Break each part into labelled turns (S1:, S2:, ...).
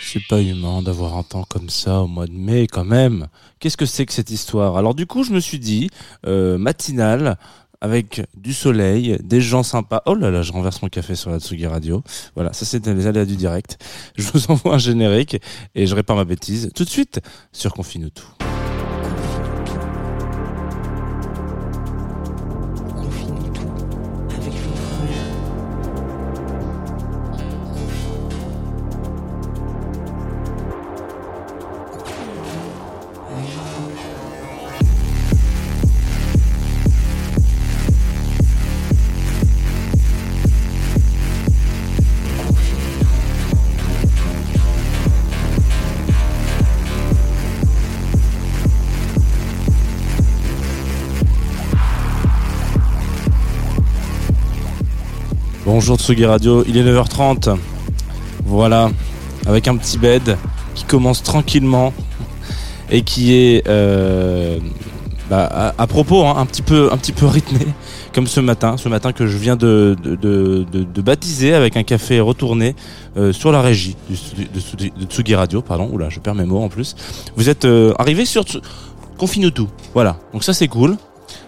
S1: C'est pas humain d'avoir un temps comme ça au mois de mai quand même. Qu'est-ce que c'est que cette histoire? Alors du coup, je me suis dit, euh, matinale, avec du soleil, des gens sympas. Oh là là, je renverse mon café sur la Tsugi Radio. Voilà, ça c'était les aléas du direct. Je vous envoie un générique et je répare ma bêtise tout de suite sur Confine tout. Bonjour Tsugi Radio, il est 9h30. Voilà, avec un petit bed qui commence tranquillement et qui est euh, bah, à, propos hein, un petit peu un petit peu rythmé comme ce matin, ce matin que je viens de baptiser avec un café retourné euh, sur la régie de, Tsugi Radio, pardon. Oula, je perds mes mots en plus. Vous êtes euh, arrivé sur Confine tout. Voilà, donc ça c'est cool.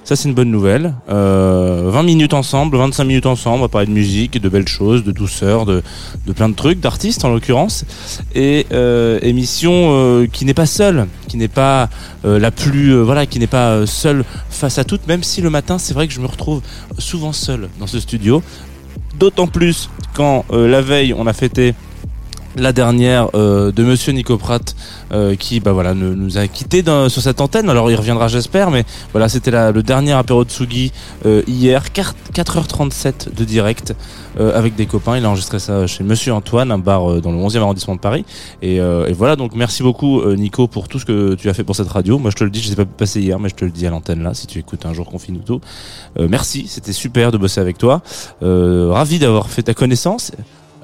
S1: Ça, c'est une bonne nouvelle. Euh, 20 minutes ensemble, 25 minutes ensemble, on va parler de musique, de belles choses, de douceur, de, de plein de trucs, d'artistes en l'occurrence. Et euh, émission euh, qui n'est pas seule, qui n'est pas euh, la plus, voilà, qui n'est pas seule face à toutes, même si le matin, c'est vrai que je me retrouve souvent seul dans ce studio. D'autant plus quand la veille, on a fêté la dernière euh, de Monsieur Nico Pratt euh, qui bah voilà ne- nous a quitté sur cette antenne. Alors il reviendra j'espère mais voilà c'était le dernier apéro de Tsugi euh, hier 4, 4h37 de direct euh, avec des copains. Il a enregistré ça chez Monsieur Antoine un bar dans le 11e arrondissement de Paris. Et, voilà donc merci beaucoup Nico pour tout ce que tu as fait pour cette radio. Moi je te le dis je sais pas passé hier mais je te le dis à l'antenne là si tu écoutes un jour Confine tout euh, merci c'était super de bosser avec toi. Ravi d'avoir fait ta connaissance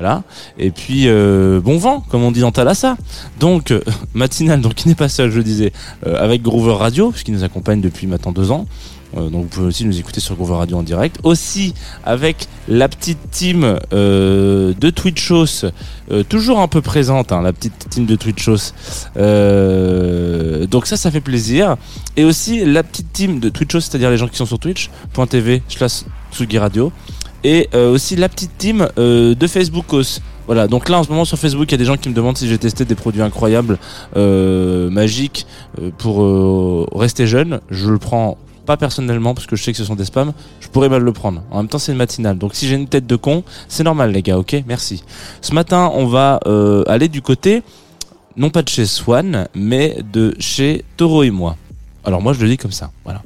S1: voilà. Et puis euh, bon vent, comme on dit dans Thalassa. Donc euh, matinale, donc qui n'est pas seul, je disais, euh, avec Groover Radio, qui nous accompagne depuis maintenant deux ans. Euh, donc vous pouvez aussi nous écouter sur Groover Radio en direct. Aussi avec la petite team de Twitchos, toujours un peu présente, hein, la petite team de Twitchos. Donc ça, ça fait plaisir. Et aussi la petite team de Twitchos, c'est-à-dire les gens qui sont sur twitch.tv slash Tsugi Radio et euh, aussi la petite team euh, de Facebookos. Voilà, donc là en ce moment sur Facebook, il y a des gens qui me demandent si j'ai testé des produits incroyables, euh, magiques, euh, pour euh, rester jeune. Je le prends pas personnellement parce que je sais que ce sont des spams. Je pourrais mal le prendre. En même temps, c'est une matinale, donc si j'ai une tête de con, c'est normal les gars. Ok, merci. Ce matin, on va euh, aller du côté non pas de chez Swan, mais de chez Toro et moi. Alors moi, je le dis comme ça. Voilà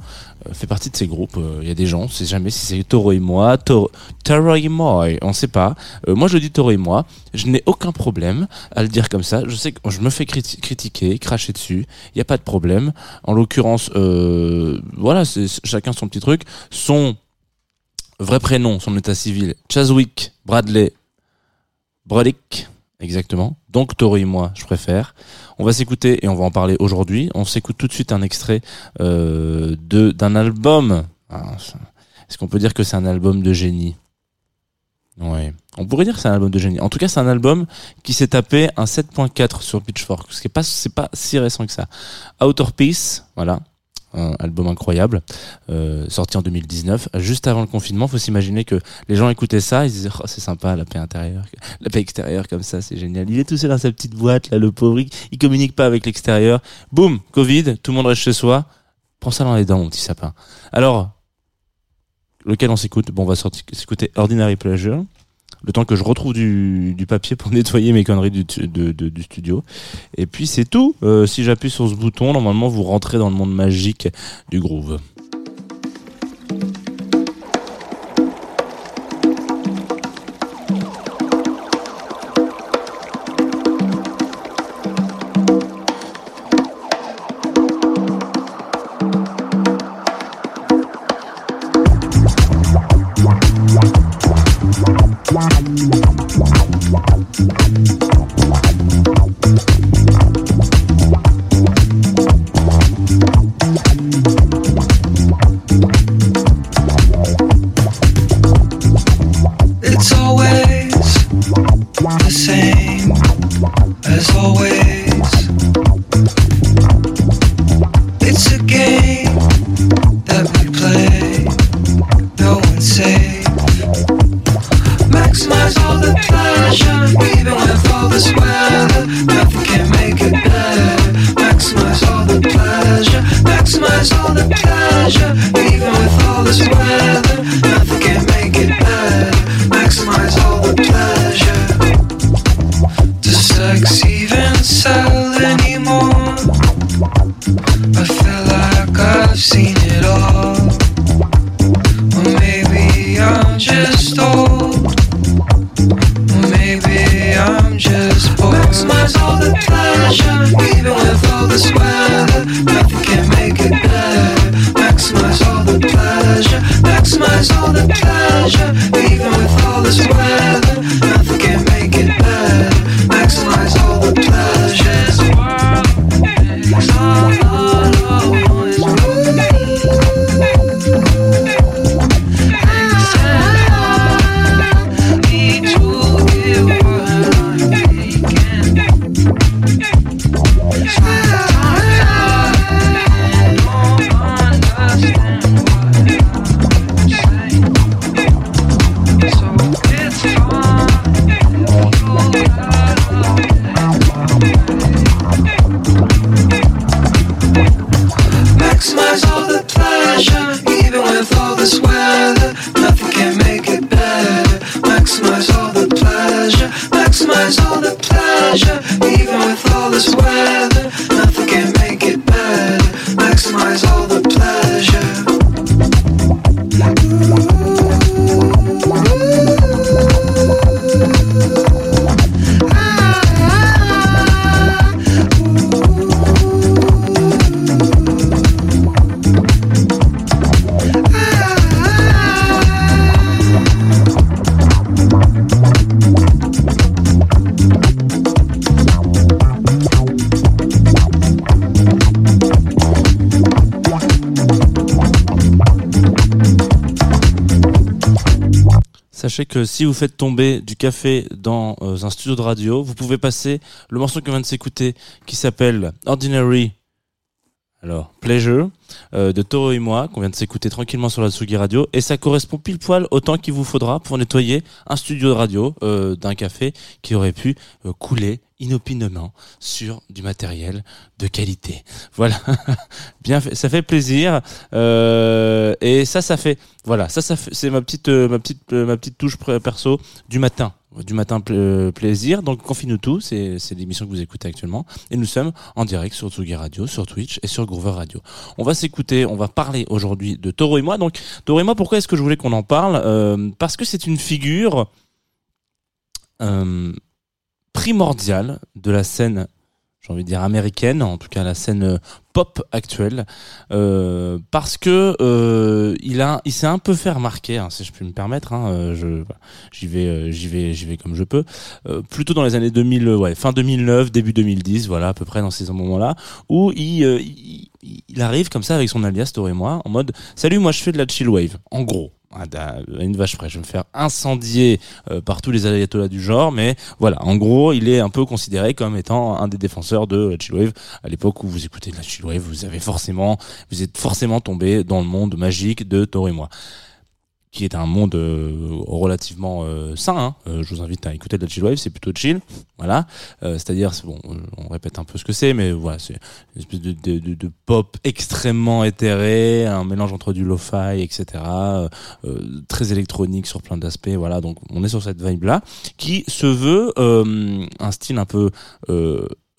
S1: fait partie de ces groupes. Euh, Il y a des gens, on sait jamais si c'est Toro et moi, Toro, Toro et moi, on sait pas. Euh, moi, je dis Toro et moi. Je n'ai aucun problème à le dire comme ça. Je sais que je me fais criti- critiquer, cracher dessus. Il n'y a pas de problème. En l'occurrence, euh, voilà, chacun son petit truc. Son vrai prénom, son état civil, Chaswick Bradley Brodick, exactement. Donc Toro et moi, je préfère. On va s'écouter et on va en parler aujourd'hui. On s'écoute tout de suite un extrait euh, d'un album. Ah, Est-ce qu'on peut dire que c'est un album de génie? Ouais. On pourrait dire que c'est un album de génie. En tout cas, c'est un album qui s'est tapé un 7.4 sur Pitchfork, ce qui pas c'est pas si récent que ça. Outer Peace, voilà. Un album incroyable, euh, sorti en 2019, juste avant le confinement. Faut s'imaginer que les gens écoutaient ça, ils disaient oh, c'est sympa la paix intérieure, la paix extérieure comme ça, c'est génial. Il est tout seul dans sa petite boîte là, le pauvre, il, communique pas avec l'extérieur. Boum, Covid, tout le monde reste chez soi. Prends ça dans les dents, mon petit sapin. Alors, lequel on s'écoute? Bon, on va s'écouter Ordinary Pleasure. Le temps que je retrouve du, du papier pour nettoyer mes conneries du, studio. Et puis c'est tout. Euh, si j'appuie sur ce bouton, normalement vous rentrez dans le monde magique du groove.
S2: The same as always. Nothing can make it better. Maximize all the pleasure, maximize all the pleasure,
S1: que si vous faites tomber du café dans euh, un studio de radio, vous pouvez passer le morceau qu'on vient de s'écouter qui s'appelle Ordinary alors, Pleasure euh, de Toro et moi, qu'on vient de s'écouter tranquillement sur la Tsugi Radio, et ça correspond pile poil au temps qu'il vous faudra pour nettoyer un studio de radio euh, d'un café qui aurait pu couler inopinément sur du matériel de qualité. Voilà, bien fait, ça fait plaisir, euh, et ça, ça fait, voilà, ça, ça c'est ma petite, euh, ma petite, euh, ma petite touche perso du matin. Du matin euh, plaisir, donc confine-nous tout, c'est c'est l'émission que vous écoutez actuellement, et nous sommes en direct sur Tsugi Radio, sur Twitch et sur Groover Radio. On va s'écouter, on va parler aujourd'hui de Toro et moi. Donc Toro et moi, pourquoi est-ce que je voulais qu'on en parle? Euh, Parce que c'est une figure euh, primordiale de la scène, j'ai envie de dire américaine, en tout cas la scène euh, pop actuelle, euh, parce que euh, il a, il s'est un peu fait remarquer, hein, si je puis me permettre. Hein, euh, je, j'y vais, euh, j'y vais, j'y vais comme je peux. Euh, plutôt dans les années 2000, euh, ouais, fin 2009, début 2010, voilà, à peu près dans ces moments-là, où il, il, il arrive comme ça avec son alias Toro et moi, en mode, salut, moi je fais de la chill wave, en gros. À une vache près. Je vais me faire incendier euh, par tous les ayatollahs du genre, mais voilà, en gros, il est un peu considéré comme étant un des défenseurs de chillwave. À l'époque où vous écoutez de la chillwave, vous avez forcément, vous êtes forcément tombé dans le monde magique de Toro et moi qui est un monde euh, relativement euh, sain. Hein. Euh, je vous invite à écouter de la chill wave, c'est plutôt chill, voilà. Euh, C'est-à-dire, c'est bon, euh, on répète un peu ce que c'est, mais voilà, c'est une espèce de, de, de, de pop extrêmement éthéré, un mélange entre du lo-fi, etc. euh, très électronique sur plein d'aspects, voilà. Donc, on est sur cette vibe là, qui se veut un style un peu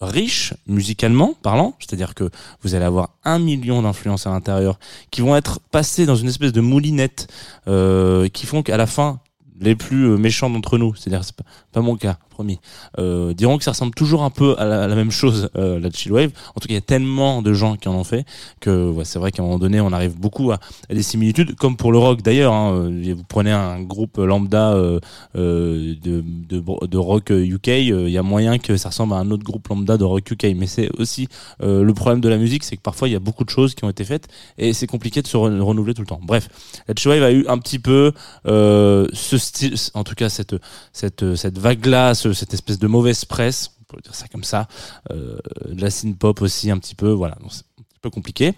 S1: riche musicalement parlant, c'est-à-dire que vous allez avoir un million d'influences à l'intérieur qui vont être passées dans une espèce de moulinette euh, qui font qu'à la fin les plus euh, méchants d'entre nous, c'est-à-dire c'est pas, pas mon cas, promis, euh, diront que ça ressemble toujours un peu à la, même chose, euh, la chill wave. En tout cas, il y a tellement de gens qui en ont fait que c'est vrai qu'à un moment donné, on arrive beaucoup à, des similitudes, comme pour le rock d'ailleurs. Hein, Euh, vous prenez un groupe lambda euh, euh, de, rock UK, il y a moyen que ça ressemble à un autre groupe lambda de rock UK. Mais c'est aussi le problème de la musique, c'est que parfois il y a beaucoup de choses qui ont été faites et c'est compliqué de se re- renouveler tout le temps. Bref, la chill wave a eu un petit peu ce style, en tout cas cette cette cette vague-là, ce- cette espèce de mauvaise presse, on peut dire ça comme ça, euh, de la synth pop aussi un petit peu, voilà, c'est un petit peu compliqué.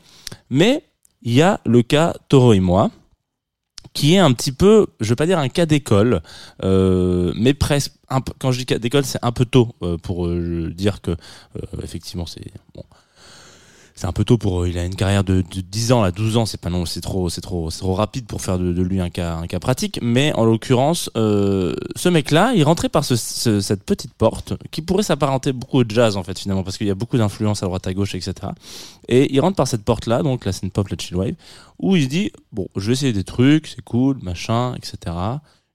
S1: Mais il y a le cas Toro et moi, qui est un petit peu, je vais pas dire un cas d'école, euh, mais presque. Quand je dis cas d'école, c'est un peu tôt euh, pour dire que effectivement c'est. C'est un peu tôt pour. euh, il a une carrière de, de 10 ans, là, 12 ans, c'est pas non, c'est trop, c'est trop, c'est trop rapide pour faire de, lui un cas, un cas pratique. Mais en l'occurrence, euh, ce mec-là, il rentrait par ce, ce- cette petite porte qui pourrait s'apparenter beaucoup au jazz en fait finalement, parce qu'il y a beaucoup d'influences à droite à gauche, etc. Et il rentre par cette porte-là, donc la scène pop, la chill wave, où il se dit bon, je vais essayer des trucs, c'est cool, machin, etc.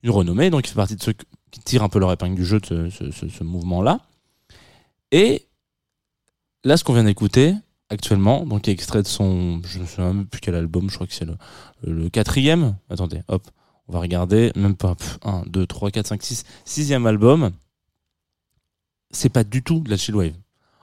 S1: Une renommée, donc il fait partie de ceux qui tirent un peu leur épingle du jeu de ce, ce mouvement-là. Et là, ce qu'on vient d'écouter actuellement, donc extrait de son, je ne sais même plus quel album, je crois que c'est le, le quatrième. Attendez, hop, on va regarder, même pas, 1, 2, 3, 4, 5, 6, sixième album. C'est pas du tout de la chill wave.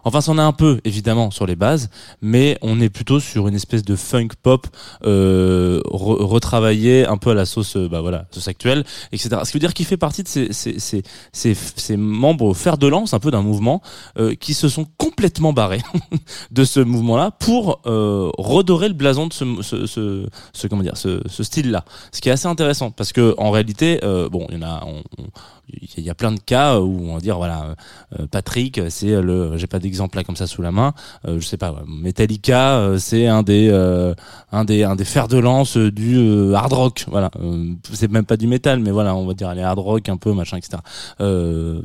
S1: Enfin, c'en a un peu, évidemment, sur les bases, mais on est plutôt sur une espèce de funk pop euh, re- retravaillé un peu à la sauce, euh, bah voilà, sauce actuelle, etc. Ce qui veut dire qu'il fait partie de ces, ces, ces, ces, ces membres fer de lance un peu d'un mouvement euh, qui se sont complètement barrés de ce mouvement-là pour euh, redorer le blason de ce, ce, ce, comment dire, ce, ce style-là. Ce qui est assez intéressant parce que en réalité, euh, bon, il y en a, on- on- il y a plein de cas où on va dire voilà, euh, Patrick, c'est le, j'ai pas d'exemple là comme ça sous la main, euh, je sais pas, Metallica, euh, c'est un des, euh, un des, un des fers de lance euh, du euh, hard rock, voilà, Euh, c'est même pas du métal, mais voilà, on va dire les hard rock un peu machin, etc. Euh,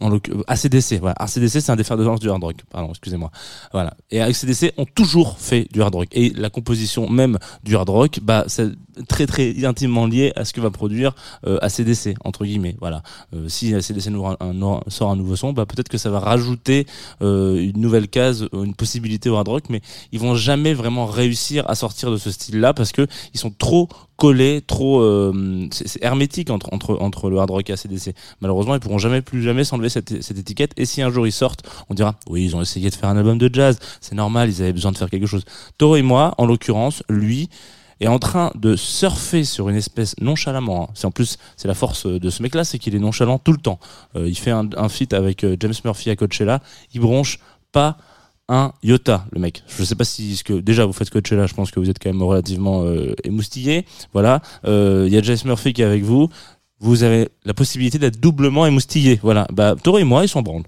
S1: en ACDC, voilà, ACDC c'est un des fers de lance du hard rock, pardon, excusez-moi, voilà. Et ACDC ont toujours fait du hard rock et la composition même du hard rock, bah c'est très très intimement lié à ce que va produire euh, ACDC entre guillemets, voilà. Euh, si ACDC nous ra- un- sort un nouveau son, bah peut-être que ça va rajouter euh, une nouvelle case, euh, une possibilité au hard rock, mais ils vont jamais vraiment réussir à sortir de ce style-là parce que ils sont trop collés, trop euh, c'est hermétique entre entre entre le hard rock et ACDC. Malheureusement, ils pourront jamais plus jamais s'enlever cette, cette étiquette. Et si un jour ils sortent, on dira oui, ils ont essayé de faire un album de jazz, c'est normal, ils avaient besoin de faire quelque chose. Toro et moi, en l'occurrence, lui est en train de surfer sur une espèce nonchalamment. hein. C'est en plus c'est la force euh, de ce mec-là, c'est qu'il est nonchalant tout le temps. Euh, il fait un, un feat avec euh, James Murphy à Coachella, il bronche pas un iota le mec. Je sais pas si déjà vous faites Coachella, je pense que vous êtes quand même relativement euh, émoustillé. Voilà, il y a James Murphy qui est avec vous. Vous avez la possibilité d'être doublement émoustillé. Voilà. Bah Toro et moi, ils sont on,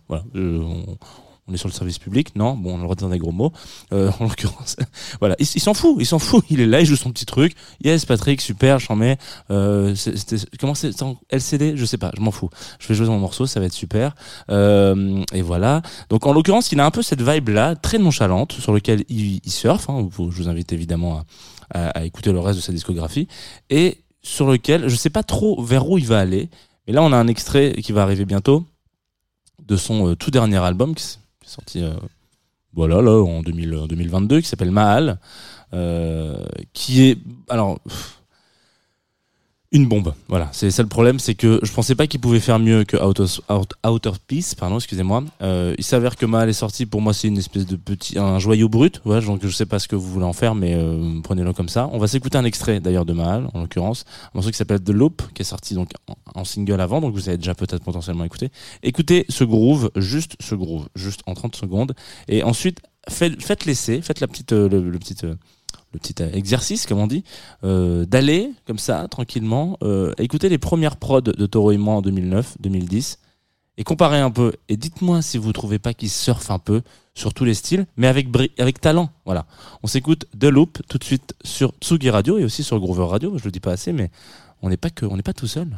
S1: on est sur le service public, non? Bon, on le droit de dire des gros mots. Euh, en l'occurrence, voilà, il, s'en fout, il s'en fout. Il est là, il joue son petit truc. Yes, Patrick, super, j'en mets. Euh, c'était- comment c'est LCD Je sais pas, je m'en fous. Je vais jouer mon morceau, ça va être super. Euh, et voilà. Donc en l'occurrence, il a un peu cette vibe là, très nonchalante, sur lequel il, il surfe. Hein. Je vous invite évidemment à, écouter le reste de sa discographie et sur lequel je sais pas trop vers où il va aller. Mais là, on a un extrait qui va arriver bientôt de son euh, tout dernier album qui qui est sorti euh, en 2000, en 2022 qui s'appelle Mahal euh, qui est alors Une bombe, voilà. C'est ça le problème, c'est que je pensais pas qu'il pouvait faire mieux que Outer Peace, pardon, excusez-moi. Euh, il s'avère que Mal est sorti, pour moi c'est une espèce de petit, un joyau brut, voilà, donc je sais pas ce que vous voulez en faire, mais euh, prenez-le comme ça. On va s'écouter un extrait d'ailleurs de Mal, en l'occurrence, un morceau qui s'appelle The Loop, qui est sorti donc en, single avant, donc vous avez déjà peut-être potentiellement écouté. Écoutez ce groove, juste ce groove, juste en 30 secondes, et ensuite faites, faites l'essai, faites la petite, euh, le, le petit, euh, le petit exercice, comme on dit, euh, d'aller comme ça tranquillement euh, écouter les premières prods de Toro et moi en 2009 2010 et comparer un peu. Et dites-moi si vous trouvez pas qu'il surfe un peu sur tous les styles mais avec avec talent voilà. On s'écoute The Loop tout de suite sur Tsugi Radio et aussi sur Groover Radio je le dis pas assez mais on n'est pas on n'est pas tout seul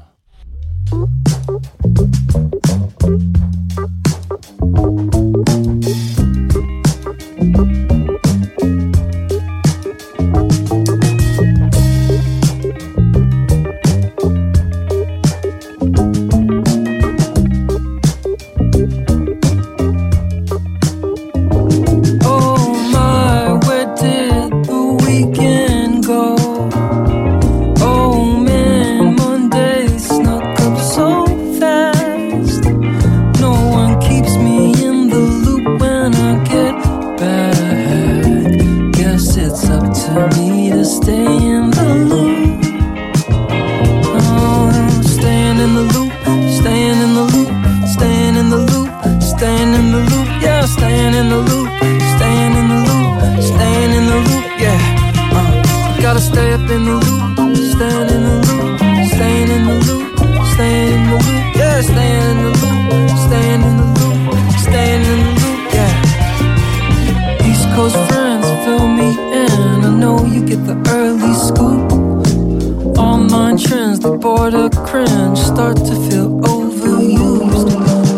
S3: the border cringe start to feel overused.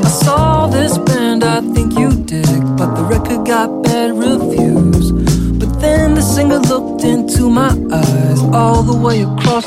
S3: I saw this band, I think you dig, but the record got bad reviews. But then the singer looked into my eyes all the way across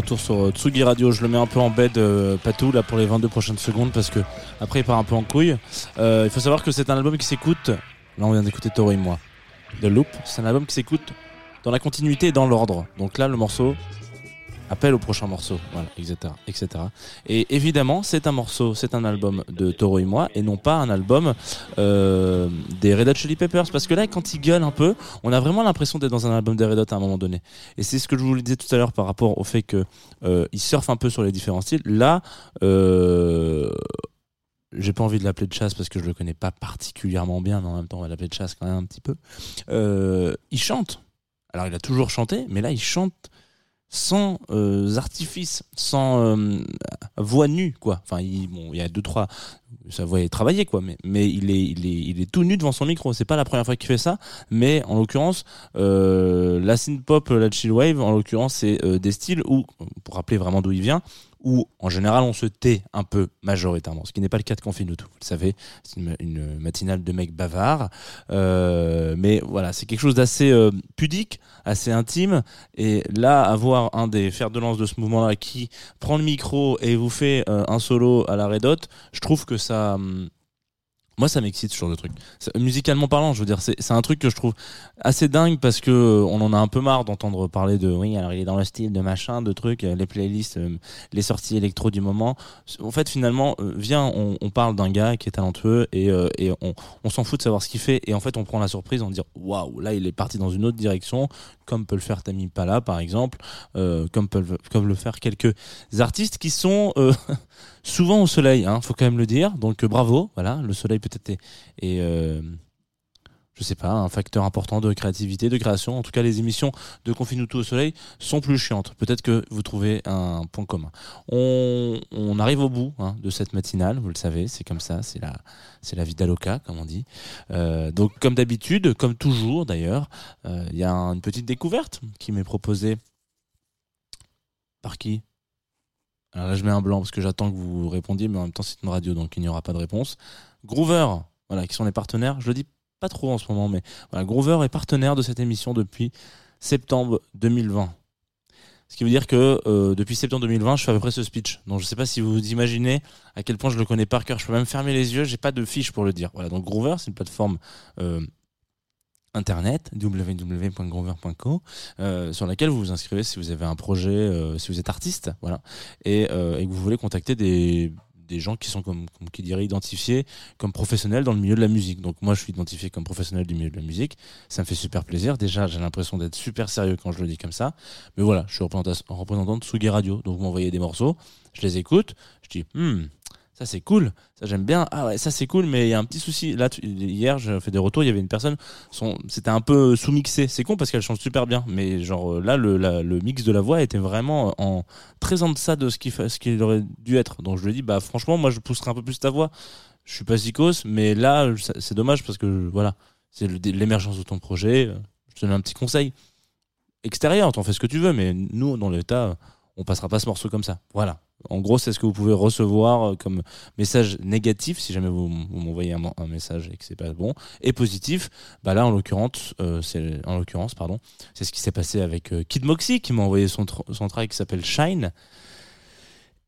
S1: retour sur euh, Tsugi Radio. Je le mets un peu en bed euh, patou là pour les 22 prochaines secondes parce que après il part un peu en couille. Euh, il faut savoir que c'est un album qui s'écoute. Là on vient d'écouter Toro et moi. The Loop, c'est un album qui s'écoute dans la continuité et dans l'ordre. Donc là le morceau appelle au prochain morceau, voilà, etc., etc. Et évidemment, c'est un morceau, c'est un album de Toro et moi, et non pas un album euh, des Red Hot Chili Peppers, parce que là, quand ils gueulent un peu, on a vraiment l'impression d'être dans un album des Red Hot à un moment donné. Et c'est ce que je vous disais tout à l'heure par rapport au fait que euh, surfent un peu sur les différents styles. Là, euh, j'ai pas envie de l'appeler de chasse parce que je le connais pas particulièrement bien, mais en même temps, on va l'appeler de chasse quand même un petit peu. Euh, il chante. Alors, il a toujours chanté, mais là, il chante sans euh, artifice, sans euh, voix nue, quoi. Enfin, il, bon, il y a deux trois, sa voix est travaillée, quoi. Mais, il est, il est, il est tout nu devant son micro. C'est pas la première fois qu'il fait ça, mais en l'occurrence, euh, la synth pop, la chill wave, en l'occurrence, c'est euh, des styles où, pour rappeler vraiment d'où il vient, où en général on se tait un peu majoritairement, ce qui n'est pas le cas de Confine tout. Vous le savez, c'est une, matinale de mecs bavards, Euh, mais voilà, c'est quelque chose d'assez euh, pudique, assez intime. Et là, avoir un des fers de lance de ce mouvement-là qui prend le micro et vous fait euh, un solo à la Red je trouve que ça. hum, moi, ça m'excite ce genre de truc. Musicalement parlant, je veux dire, c'est un truc que je trouve assez dingue parce que euh, on en a un peu marre d'entendre parler de oui, alors il est dans le style de machin, de trucs, euh, les playlists, euh, les sorties électro du moment. En fait, finalement, viens, on, parle d'un gars qui est talentueux et, et on, on s'en fout de savoir ce qu'il fait et en fait, on prend la surprise en dire waouh, là, il est parti dans une autre direction, comme peut le faire Tammy Pala par exemple, comme peuvent comme le faire quelques artistes qui sont souvent au soleil, hein, faut quand même le dire. Donc bravo, voilà, le soleil peut-être est, euh, je sais pas, un facteur important de créativité, de création. En tout cas, les émissions de Confinuto au soleil sont plus chiantes. Peut-être que vous trouvez un point commun. On, on arrive au bout hein, de cette matinale, vous le savez, c'est comme ça, c'est la, c'est la vie d'Aloca, comme on dit. Euh, donc, comme d'habitude, comme toujours d'ailleurs, euh, il y a une petite découverte qui m'est proposée par qui? Alors là, je mets un blanc parce que j'attends que vous répondiez, mais en même temps, c'est une radio, donc il n'y aura pas de réponse. Groover, voilà, qui sont les partenaires. Je le dis pas trop en ce moment, mais voilà, Groover est partenaire de cette émission depuis septembre 2020. Ce qui veut dire que euh, depuis septembre 2020, je fais à peu près ce speech. Donc je sais pas si vous vous imaginez à quel point je le connais par cœur. Je peux même fermer les yeux, j'ai pas de fiche pour le dire. Voilà, donc Groover, c'est une plateforme euh, internet www.groover.co euh, sur laquelle vous vous inscrivez si vous avez un projet, si vous êtes artiste, voilà, et, et que vous voulez contacter des des gens qui sont comme, qui dirait identifiés comme professionnels dans le milieu de la musique. Donc moi je suis identifié comme professionnel du milieu de la musique. Ça me fait super plaisir. Déjà j'ai l'impression d'être super sérieux quand je le dis comme ça. Mais voilà, je suis représentant, représentant de Sugi Radio. Donc vous m'envoyez des morceaux, je les écoute, je dis hmm, ça c'est cool, ça j'aime bien. Ah ouais, ça c'est cool, mais il y a un petit souci. Là, hier, j'ai fait des retours, il y avait une personne, son, c'était un peu sous-mixé. C'est con parce qu'elle chante super bien, mais genre euh, là, le, mix de la voix était vraiment en très en deçà de ce qu'il aurait dû être. Donc je lui ai dit, bah franchement, moi je pousserai un peu plus ta voix. Je suis pas zikos, mais là, c'est dommage parce que voilà, c'est l'émergence de ton projet. Euh, Je te donne un petit conseil extérieur, t'en fais ce que tu veux, mais nous, dans l'état, on passera pas ce morceau comme ça. Voilà. En gros, c'est ce que vous pouvez recevoir euh, comme message négatif si jamais vous, m'envoyez un, message et que c'est pas bon, et positif. Bah là, en l'occurrence, euh, c'est pardon, c'est ce qui s'est passé avec euh, Kid Moxie qui m'a envoyé son son qui s'appelle Shine.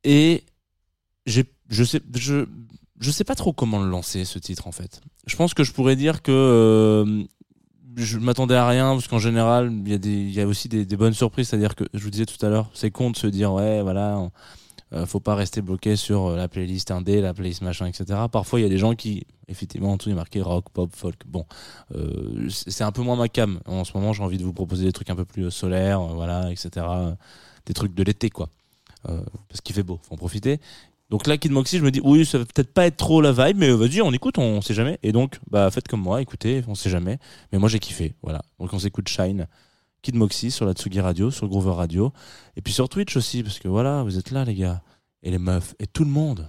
S1: Et je sais, sais pas trop comment le lancer ce titre en fait. Je pense que je pourrais dire que je m'attendais à rien parce qu'en général il y a des aussi des, bonnes surprises. C'est à dire que je vous disais tout à l'heure c'est con de se dire ouais voilà euh, faut pas rester bloqué sur euh, la playlist indé la playlist machin etc parfois il y a des gens qui effectivement en tout est marqué rock pop folk. Bon euh, c'est un peu moins ma cam. En ce moment j'ai envie de vous proposer des trucs un peu plus solaires voilà etc des trucs de l'été quoi. Parce qu'il fait beau faut en profiter donc là, Kid Moxie, je me dis, oui, ça va peut-être pas être trop la vibe, mais vas-y, on écoute, on sait jamais. Et donc, bah, faites comme moi, écoutez, on sait jamais. Mais moi, j'ai kiffé, voilà. Donc on s'écoute Shine, Kid Moxie sur la Tsugi Radio, sur Groover Radio, et puis sur Twitch aussi, parce que voilà, vous êtes là, les gars, et les meufs, et tout le monde.